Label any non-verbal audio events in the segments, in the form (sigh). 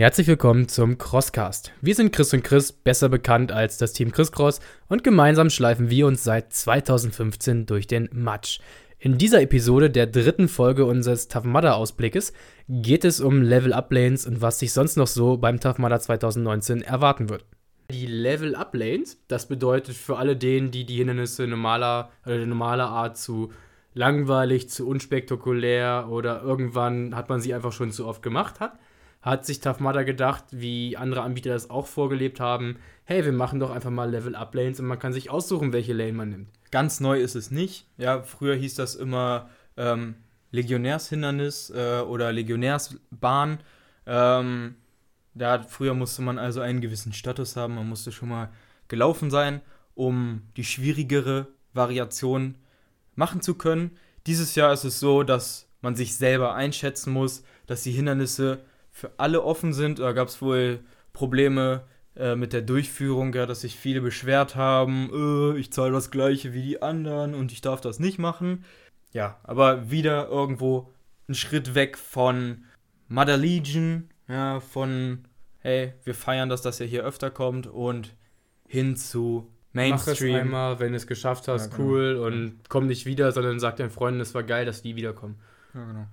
Herzlich willkommen zum Crosscast. Wir sind Chris und Chris, besser bekannt als das Team Chris Cross, und gemeinsam schleifen wir uns seit 2015 durch den Matsch. In dieser Episode der dritten Folge unseres Tough Mudder Ausblickes geht es um Level Up Lanes und was sich sonst noch so beim Tough Mudder 2019 erwarten wird. Die Level Up Lanes, das bedeutet für alle denen, die die Hindernisse normaler oder normaler Art zu langweilig, zu unspektakulär oder irgendwann hat man sie einfach schon zu oft gemacht hat, hat sich Mudder gedacht, wie andere Anbieter das auch vorgelebt haben, hey, wir machen doch einfach mal Level-Up-Lanes und man kann sich aussuchen, welche Lane man nimmt. Ganz neu ist es nicht. Ja, früher hieß das immer ähm, Legionärshindernis äh, oder Legionärsbahn. Ähm, da früher musste man also einen gewissen Status haben, man musste schon mal gelaufen sein, um die schwierigere Variation machen zu können. Dieses Jahr ist es so, dass man sich selber einschätzen muss, dass die Hindernisse für alle offen sind. Da gab es wohl Probleme äh, mit der Durchführung, ja, dass sich viele beschwert haben, äh, ich zahle das gleiche wie die anderen und ich darf das nicht machen. Ja, aber wieder irgendwo ein Schritt weg von Mother Legion, ja, von hey, wir feiern, dass das ja hier öfter kommt und hin zu Mainstream. Mach es einmal, wenn du es geschafft hast, ja, genau. cool und komm nicht wieder, sondern sag deinen Freunden, es war geil, dass die wiederkommen. Ja, genau.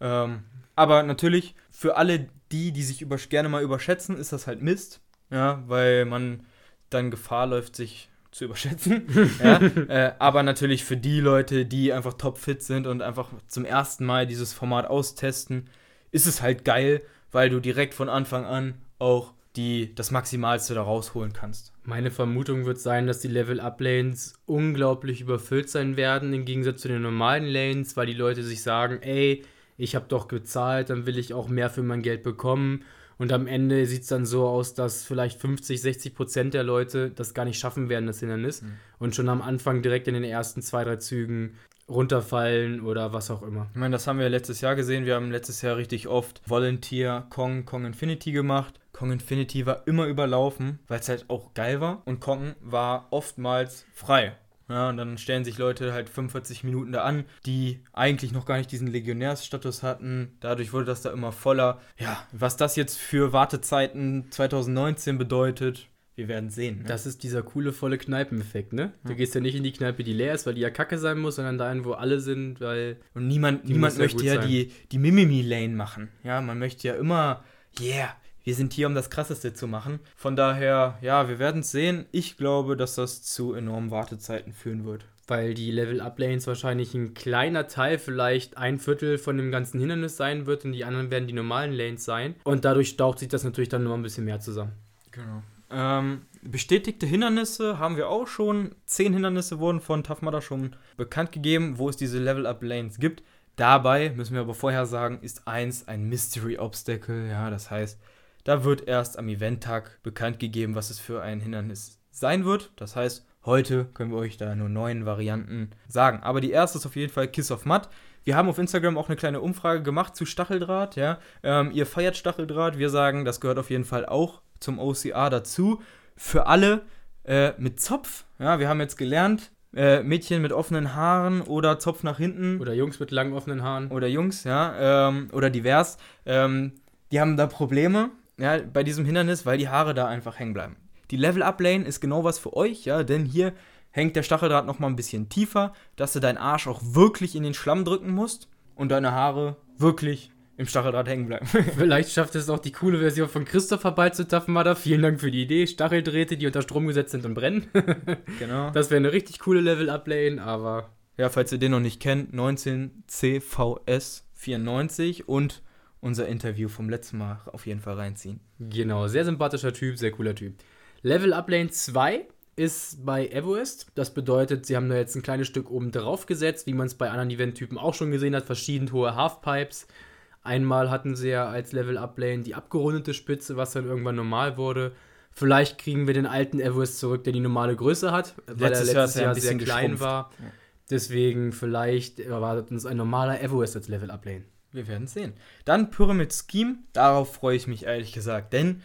Ähm, aber natürlich, für alle die, die sich über, gerne mal überschätzen, ist das halt Mist. Ja, weil man dann Gefahr läuft, sich zu überschätzen. (laughs) ja, äh, aber natürlich für die Leute, die einfach topfit sind und einfach zum ersten Mal dieses Format austesten, ist es halt geil, weil du direkt von Anfang an auch die, das Maximalste da rausholen kannst. Meine Vermutung wird sein, dass die Level-Up-Lanes unglaublich überfüllt sein werden, im Gegensatz zu den normalen Lanes, weil die Leute sich sagen, ey, ich habe doch gezahlt, dann will ich auch mehr für mein Geld bekommen. Und am Ende sieht es dann so aus, dass vielleicht 50, 60 Prozent der Leute das gar nicht schaffen werden, das Hindernis. Mhm. Und schon am Anfang direkt in den ersten zwei, drei Zügen runterfallen oder was auch immer. Ich meine, das haben wir letztes Jahr gesehen. Wir haben letztes Jahr richtig oft Volunteer Kong, Kong Infinity gemacht. Kong Infinity war immer überlaufen, weil es halt auch geil war. Und Kong war oftmals frei. Ja, und dann stellen sich Leute halt 45 Minuten da an, die eigentlich noch gar nicht diesen Legionärsstatus hatten. Dadurch wurde das da immer voller. Ja, was das jetzt für Wartezeiten 2019 bedeutet, wir werden sehen. Ne? Das ist dieser coole, volle Kneipeneffekt, ne? Du ja. gehst ja nicht in die Kneipe, die leer ist, weil die ja kacke sein muss, sondern dahin, wo alle sind, weil. Und niemand, niemand möchte ja die, die Mimimi-Lane machen. Ja, man möchte ja immer, yeah, wir sind hier, um das Krasseste zu machen. Von daher, ja, wir werden es sehen. Ich glaube, dass das zu enormen Wartezeiten führen wird. Weil die Level-Up-Lanes wahrscheinlich ein kleiner Teil, vielleicht ein Viertel von dem ganzen Hindernis sein wird und die anderen werden die normalen Lanes sein. Und dadurch staucht sich das natürlich dann nur ein bisschen mehr zusammen. Genau. Ähm, bestätigte Hindernisse haben wir auch schon. Zehn Hindernisse wurden von Tough Mudder schon bekannt gegeben, wo es diese Level-Up-Lanes gibt. Dabei, müssen wir aber vorher sagen, ist eins ein Mystery Obstacle. Ja, das heißt, da wird erst am Eventtag bekannt gegeben, was es für ein Hindernis sein wird. Das heißt, heute können wir euch da nur neun Varianten sagen. Aber die erste ist auf jeden Fall Kiss of Mud. Wir haben auf Instagram auch eine kleine Umfrage gemacht zu Stacheldraht. Ja? Ähm, ihr feiert Stacheldraht. Wir sagen, das gehört auf jeden Fall auch zum OCA dazu. Für alle äh, mit Zopf. Ja, wir haben jetzt gelernt, äh, Mädchen mit offenen Haaren oder Zopf nach hinten. Oder Jungs mit langen offenen Haaren. Oder Jungs, ja. Ähm, oder divers. Ähm, die haben da Probleme ja, bei diesem Hindernis, weil die Haare da einfach hängen bleiben. Die Level-Up-Lane ist genau was für euch, ja, denn hier hängt der Stacheldraht noch mal ein bisschen tiefer, dass du deinen Arsch auch wirklich in den Schlamm drücken musst und deine Haare wirklich im Stacheldraht hängen bleiben. (laughs) Vielleicht schafft es auch die coole Version von zu Tough Mudder. Vielen Dank für die Idee. Stacheldrähte, die unter Strom gesetzt sind und brennen. (laughs) genau. Das wäre eine richtig coole Level-Up-Lane, aber... Ja, falls ihr den noch nicht kennt, 19CVS94 und unser Interview vom letzten Mal auf jeden Fall reinziehen. Genau, sehr sympathischer Typ, sehr cooler Typ. Level Up Lane 2 ist bei Evoist. Das bedeutet, sie haben da jetzt ein kleines Stück oben drauf gesetzt, wie man es bei anderen Event-Typen auch schon gesehen hat, verschieden hohe Halfpipes. Einmal hatten sie ja als Level Up Lane die abgerundete Spitze, was dann irgendwann normal wurde. Vielleicht kriegen wir den alten Everest zurück, der die normale Größe hat, weil letztes er letztes Jahr, Jahr sehr klein geschrumpft. war. Deswegen vielleicht erwartet uns ein normaler Everest als Level Up Lane. Wir werden sehen. Dann Pyramid Scheme. Darauf freue ich mich ehrlich gesagt. Denn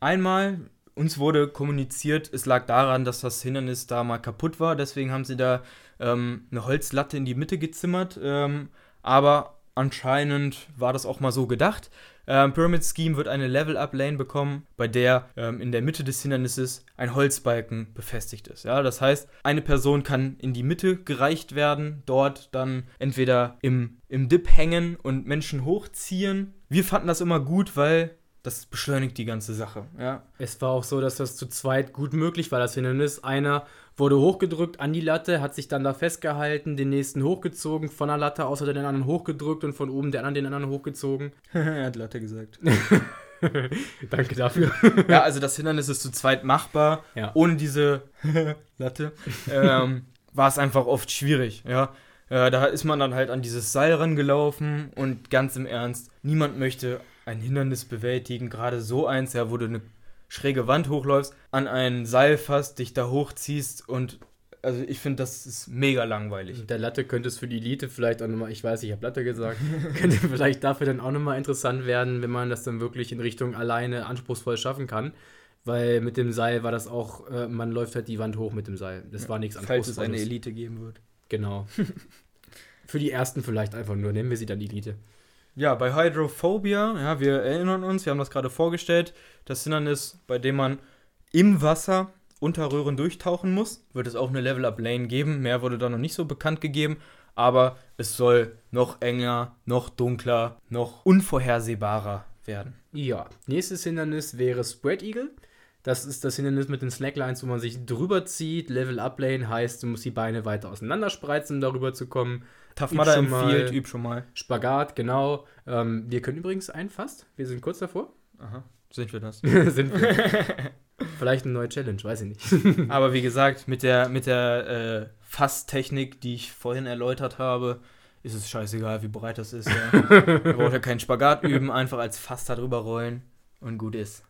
einmal, uns wurde kommuniziert, es lag daran, dass das Hindernis da mal kaputt war. Deswegen haben sie da ähm, eine Holzlatte in die Mitte gezimmert. Ähm, aber anscheinend war das auch mal so gedacht. Ähm, Pyramid Scheme wird eine Level-Up-Lane bekommen, bei der ähm, in der Mitte des Hindernisses ein Holzbalken befestigt ist. Ja, das heißt, eine Person kann in die Mitte gereicht werden, dort dann entweder im, im Dip hängen und Menschen hochziehen. Wir fanden das immer gut, weil das beschleunigt die ganze Sache. Ja. Es war auch so, dass das zu zweit gut möglich war, das Hindernis. Einer wurde hochgedrückt an die Latte, hat sich dann da festgehalten, den nächsten hochgezogen, von der Latte außer den anderen hochgedrückt und von oben den anderen den anderen hochgezogen. (laughs) er hat Latte gesagt. (laughs) Danke dafür. ja, also das Hindernis ist zu zweit machbar. Ja. Ohne diese (laughs) Latte ähm, war es einfach oft schwierig. Ja. Äh, da ist man dann halt an dieses Seil rangelaufen und ganz im Ernst, niemand möchte ein Hindernis bewältigen, gerade so eins, ja, wo du eine schräge Wand hochläufst, an ein Seil fasst, dich da hochziehst und also ich finde, das ist mega langweilig. Der Latte könnte es für die Elite vielleicht auch nochmal, ich weiß, ich habe Latte gesagt, (laughs) könnte vielleicht dafür dann auch nochmal interessant werden, wenn man das dann wirklich in Richtung alleine anspruchsvoll schaffen kann. Weil mit dem Seil war das auch, äh, man läuft halt die Wand hoch mit dem Seil. Das ja, war nichts Falls es eine Elite geben wird. Genau. (laughs) für die ersten vielleicht einfach nur, nennen wir sie dann Elite. Ja, bei Hydrophobia, ja, wir erinnern uns, wir haben das gerade vorgestellt, das Hindernis, bei dem man im Wasser unter Röhren durchtauchen muss, wird es auch eine Level-Up-Lane geben. Mehr wurde da noch nicht so bekannt gegeben, aber es soll noch enger, noch dunkler, noch unvorhersehbarer werden. Ja, nächstes Hindernis wäre Spread Eagle. Das ist das Hindernis mit den Slacklines, wo man sich drüber zieht. Level Up Lane heißt, du musst die Beine weiter auseinander spreizen, um darüber zu kommen. Tough Mudder empfiehlt, üb schon mal. Spagat, genau. Ähm, wir können übrigens einen fast. Wir sind kurz davor. Aha. Sind wir das? (laughs) sind wir. (laughs) Vielleicht eine neue Challenge, weiß ich nicht. (laughs) Aber wie gesagt, mit der, mit der äh, Fasstechnik, die ich vorhin erläutert habe, ist es scheißegal, wie breit das ist. Ja. Man braucht ja keinen Spagat üben, einfach als Fass da drüber rollen und gut ist.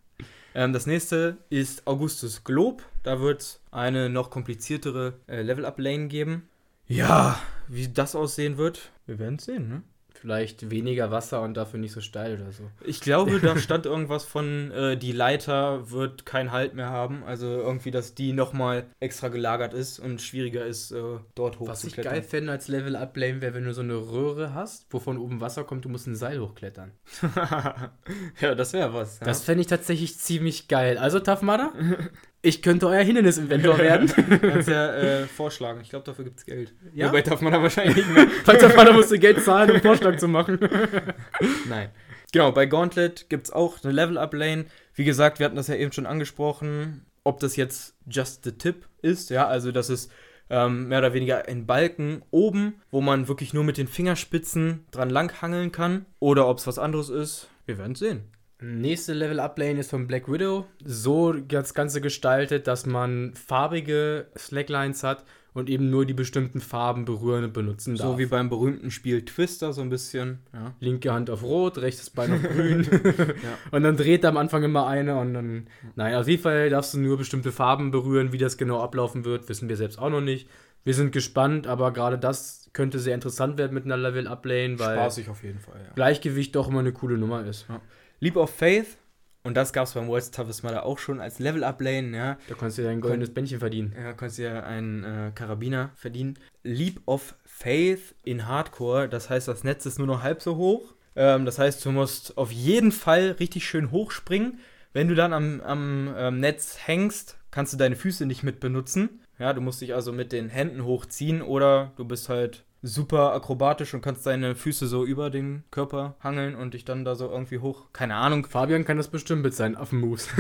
Ähm, das nächste ist Augustus Globe. Da wird es eine noch kompliziertere äh, Level-Up-Lane geben. Ja, wie das aussehen wird, wir werden es sehen, ne? Vielleicht weniger Wasser und dafür nicht so steil oder so. Ich glaube, da (laughs) stand irgendwas von, äh, die Leiter wird keinen Halt mehr haben. Also irgendwie, dass die nochmal extra gelagert ist und schwieriger ist, äh, dort hochzuklettern. Was ich geil fände als Level-Up-Lane wäre, wenn du so eine Röhre hast, wovon oben Wasser kommt, du musst ein Seil hochklettern. (laughs) ja, das wäre was. Ja. Das fände ich tatsächlich ziemlich geil. Also, Tough Mudder, (laughs) ich könnte euer Hindernis-Inventor (laughs) werden. Kannst ja äh, vorschlagen. Ich glaube, dafür gibt es Geld. Ja? Wobei darf man da wahrscheinlich nicht (laughs) mehr. Falls darf man da musst du Geld zahlen, um einen Vorschlag zu machen. (laughs) Nein. Genau, bei Gauntlet gibt es auch eine Level-Up-Lane. Wie gesagt, wir hatten das ja eben schon angesprochen, ob das jetzt just the tip ist. Ja, also das ist ähm, mehr oder weniger ein Balken oben, wo man wirklich nur mit den Fingerspitzen dran langhangeln kann. Oder ob es was anderes ist. Wir werden es sehen. Nächste Level Up Lane ist von Black Widow. So das Ganze gestaltet, dass man farbige Slacklines hat und eben nur die bestimmten Farben berühren und benutzen darf. So wie beim berühmten Spiel Twister, so ein bisschen. Ja. Linke Hand auf Rot, rechtes Bein auf Grün. (laughs) ja. Und dann dreht am Anfang immer eine und dann. Nein, auf jeden Fall darfst du nur bestimmte Farben berühren. Wie das genau ablaufen wird, wissen wir selbst auch noch nicht. Wir sind gespannt, aber gerade das könnte sehr interessant werden mit einer Level Up Lane, weil Spaßig auf jeden Fall, ja. Gleichgewicht doch immer eine coole Nummer ist. Ja. Leap of Faith, und das gab es beim World's Toughest Mudder auch schon als Level-Up-Lane, ja. Da konntest du ja ein goldenes Bändchen verdienen. Ja, konntest du ja einen äh, Karabiner verdienen. Leap of Faith in Hardcore, das heißt, das Netz ist nur noch halb so hoch. Ähm, das heißt, du musst auf jeden Fall richtig schön hochspringen. Wenn du dann am, am ähm, Netz hängst, kannst du deine Füße nicht mit benutzen. Ja, du musst dich also mit den Händen hochziehen oder du bist halt super akrobatisch und kannst deine Füße so über den Körper hangeln und dich dann da so irgendwie hoch. Keine Ahnung. Fabian kann das bestimmt mit seinen Affenmoves. (laughs)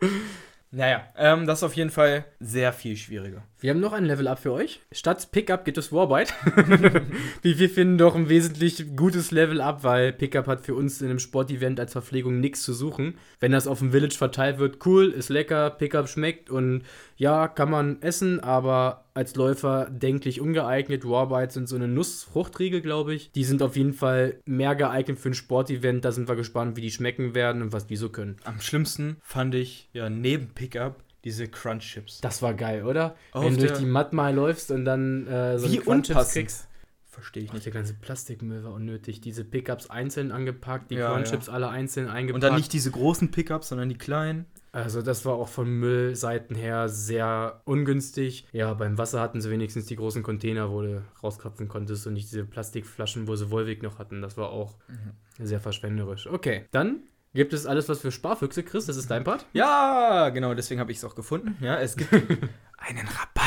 (laughs) naja, ähm, das ist auf jeden Fall sehr viel schwieriger. Wir haben noch ein Level-Up für euch. Statt Pickup gibt es Warbite. (laughs) Wie wir finden doch ein wesentlich gutes Level-Up, weil Pickup hat für uns in einem Sportevent als Verpflegung nichts zu suchen. Wenn das auf dem Village verteilt wird, cool, ist lecker, Pickup schmeckt und ja, kann man essen, aber als Läufer denklich ungeeignet. Warbites sind so eine Nussfruchtriegel, glaube ich. Die sind auf jeden Fall mehr geeignet für ein Sportevent. Da sind wir gespannt, wie die schmecken werden und was die so können. Am schlimmsten fand ich ja neben Pickup diese Crunch Chips. Das war geil, oder? Auf Wenn du durch die Matt läufst und dann äh, so Wie Crunch Chips kriegst. Verstehe ich nicht. der ganze Plastikmüll war unnötig. Diese Pickups einzeln angepackt, die Ja, Cornchips alle einzeln eingepackt. Und dann nicht diese großen Pickups, sondern die kleinen. Also das war auch von Müllseiten her sehr ungünstig. Ja, beim Wasser hatten sie wenigstens die großen Container, wo du rauskrapfen konntest und nicht diese Plastikflaschen, wo sie Wolwig noch hatten. Das war auch sehr verschwenderisch. Okay, dann gibt es alles, was für Sparfüchse. Chris, das ist dein Part. Ja, genau, deswegen habe ich es auch gefunden. Ja, es gibt (laughs) einen Rabatt.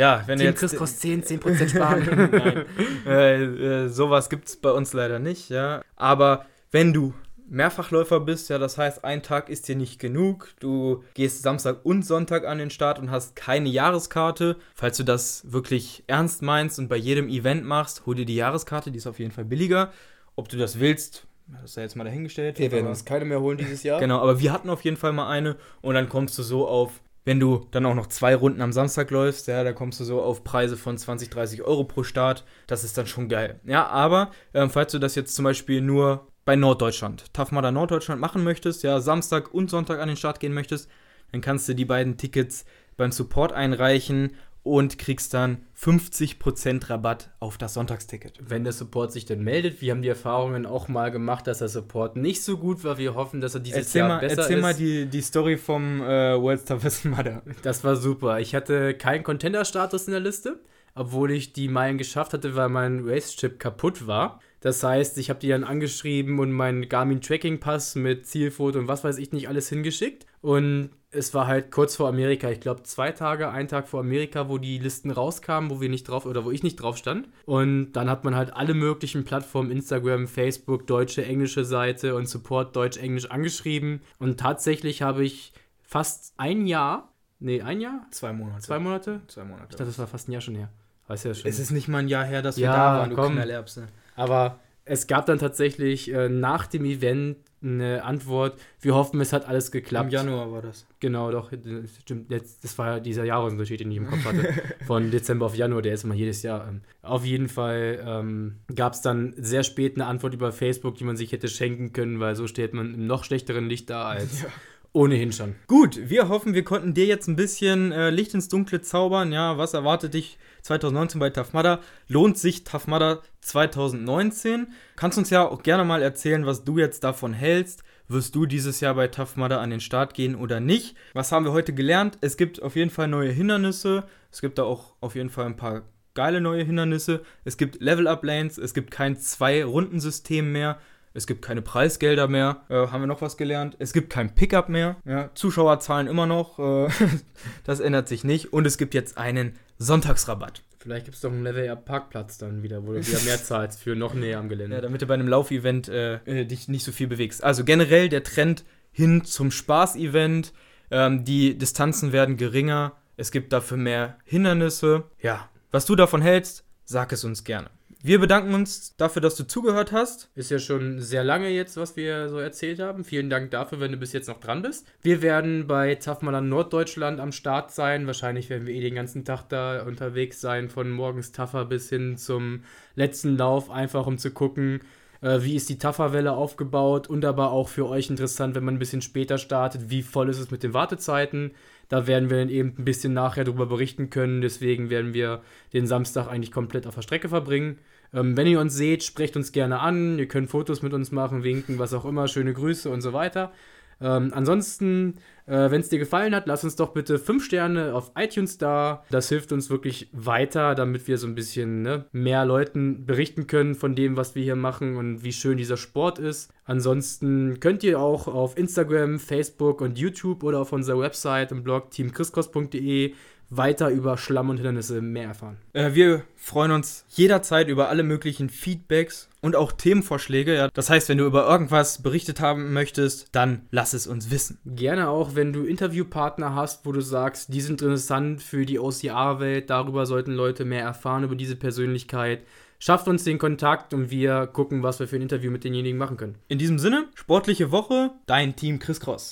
Ja, wenn Team jetzt Chris kostet 10, 10% sparen. Nein. äh, äh, sowas gibt es bei uns leider nicht, ja. Aber wenn du Mehrfachläufer bist, ja, das heißt, ein Tag ist dir nicht genug. Du gehst Samstag und Sonntag an den Start und hast keine Jahreskarte. Falls du das wirklich ernst meinst und bei jedem Event machst, hol dir die Jahreskarte, die ist auf jeden Fall billiger. Ob du das willst, das ist ja jetzt mal dahingestellt. aber- keine mehr holen dieses Jahr. Genau, aber wir hatten auf jeden Fall mal eine und dann kommst du so auf, wenn du dann auch noch zwei Runden am Samstag läufst, ja, da kommst du so auf Preise von 20, 30 Euro pro Start. Das ist dann schon geil. Ja, aber ähm, falls du das jetzt zum Beispiel nur bei Norddeutschland, Mudder Norddeutschland machen möchtest, ja, Samstag und Sonntag an den Start gehen möchtest, dann kannst du die beiden Tickets beim Support einreichen und kriegst dann 50% Rabatt auf das Sonntagsticket. Wenn der Support sich dann meldet, wir haben die Erfahrungen auch mal gemacht, dass der Support nicht so gut war. Wir hoffen, dass er dieses Erzähl, Jahr mal, besser erzähl ist. mal die, die Story vom äh, World's Toughest Mudder. Das war super. Ich hatte keinen Contender-Status in der Liste, obwohl ich die Meilen geschafft hatte, weil mein Race-Chip kaputt war. Das heißt, ich habe die dann angeschrieben und meinen Garmin Tracking Pass mit Zielfoto und was weiß ich nicht alles hingeschickt. Und es war halt kurz vor Amerika. Ich glaube, zwei Tage, ein Tag vor Amerika, wo die Listen rauskamen, wo wir nicht drauf oder wo ich nicht drauf stand. Und dann hat man halt alle möglichen Plattformen, Instagram, Facebook, deutsche, englische Seite und Support Deutsch-Englisch angeschrieben. Und tatsächlich habe ich fast ein Jahr, nee, ein Jahr? Zwei Monate. Zwei Monate? Zwei Monate. Ich dachte, das war fast ein Jahr schon her. Weiß ja schon. es ist nicht mal ein Jahr her, dass wir Ja, da waren, du komm. Knallerbse. Aber es gab dann tatsächlich äh, nach dem Event eine Antwort. Wir hoffen, es hat alles geklappt. Im Januar war das. Genau, doch. das Stimmt. Jetzt, das war ja dieser Jahresunterschied, den ich im Kopf hatte. (laughs) Von Dezember auf Januar, der ist immer jedes Jahr. Ähm, auf jeden Fall ähm, gab es dann sehr spät eine Antwort über Facebook, die man sich hätte schenken können, weil so steht man im noch schlechteren Licht da als (laughs) ohnehin schon. Gut, wir hoffen, wir konnten dir jetzt ein bisschen äh, Licht ins Dunkle zaubern. Ja, was erwartet dich 2019 bei Mudder? Lohnt sich Mudder 2019? Kannst uns ja auch gerne mal erzählen, was du jetzt davon hältst. Wirst du dieses Jahr bei Mudder an den Start gehen oder nicht? Was haben wir heute gelernt? Es gibt auf jeden Fall neue Hindernisse. Es gibt da auch auf jeden Fall ein paar geile neue Hindernisse. Es gibt Level-Up-Lanes. Es gibt kein Zwei-Runden-System mehr. Es gibt keine Preisgelder mehr. Äh, haben wir noch was gelernt? Es gibt kein Pickup mehr. Ja, Zuschauerzahlen immer noch. Äh, (laughs) das ändert sich nicht. Und es gibt jetzt einen Sonntagsrabatt. Vielleicht gibt es doch einen Level-Up-Parkplatz dann wieder, wo du wieder mehr (laughs) zahlst für noch näher am Gelände. Ja, damit du bei einem Laufevent äh, äh, dich nicht so viel bewegst. Also generell der Trend hin zum Spaß-Event. Ähm, die Distanzen werden geringer. Es gibt dafür mehr Hindernisse. Ja, was du davon hältst, sag es uns gerne. Wir bedanken uns dafür, dass du zugehört hast. Ist ja schon sehr lange jetzt, was wir so erzählt haben. Vielen Dank dafür, wenn du bis jetzt noch dran bist. Wir werden bei Taffmaler Norddeutschland am Start sein. Wahrscheinlich werden wir eh den ganzen Tag da unterwegs sein, von morgens Taffer bis hin zum letzten Lauf, einfach um zu gucken, äh, wie ist die Tafferwelle aufgebaut und aber auch für euch interessant, wenn man ein bisschen später startet, wie voll ist es mit den Wartezeiten. Da werden wir dann eben ein bisschen nachher darüber berichten können. Deswegen werden wir den Samstag eigentlich komplett auf der Strecke verbringen. Ähm, wenn ihr uns seht, sprecht uns gerne an. Ihr könnt Fotos mit uns machen, winken, was auch immer. Schöne Grüße und so weiter. Ähm, ansonsten, äh, wenn es dir gefallen hat, lass uns doch bitte 5 Sterne auf iTunes da. Das hilft uns wirklich weiter, damit wir so ein bisschen ne, mehr Leuten berichten können von dem, was wir hier machen und wie schön dieser Sport ist. Ansonsten könnt ihr auch auf Instagram, Facebook und YouTube oder auf unserer Website im Blog teamchriskos.de weiter über Schlamm und Hindernisse mehr erfahren. Äh, wir freuen uns jederzeit über alle möglichen Feedbacks und auch Themenvorschläge. Ja. Das heißt, wenn du über irgendwas berichtet haben möchtest, dann lass es uns wissen. Gerne auch, wenn du Interviewpartner hast, wo du sagst, die sind interessant für die OCR-Welt, darüber sollten Leute mehr erfahren, über diese Persönlichkeit. Schafft uns den Kontakt und wir gucken, was wir für ein Interview mit denjenigen machen können. In diesem Sinne, sportliche Woche, dein Team Chris Cross.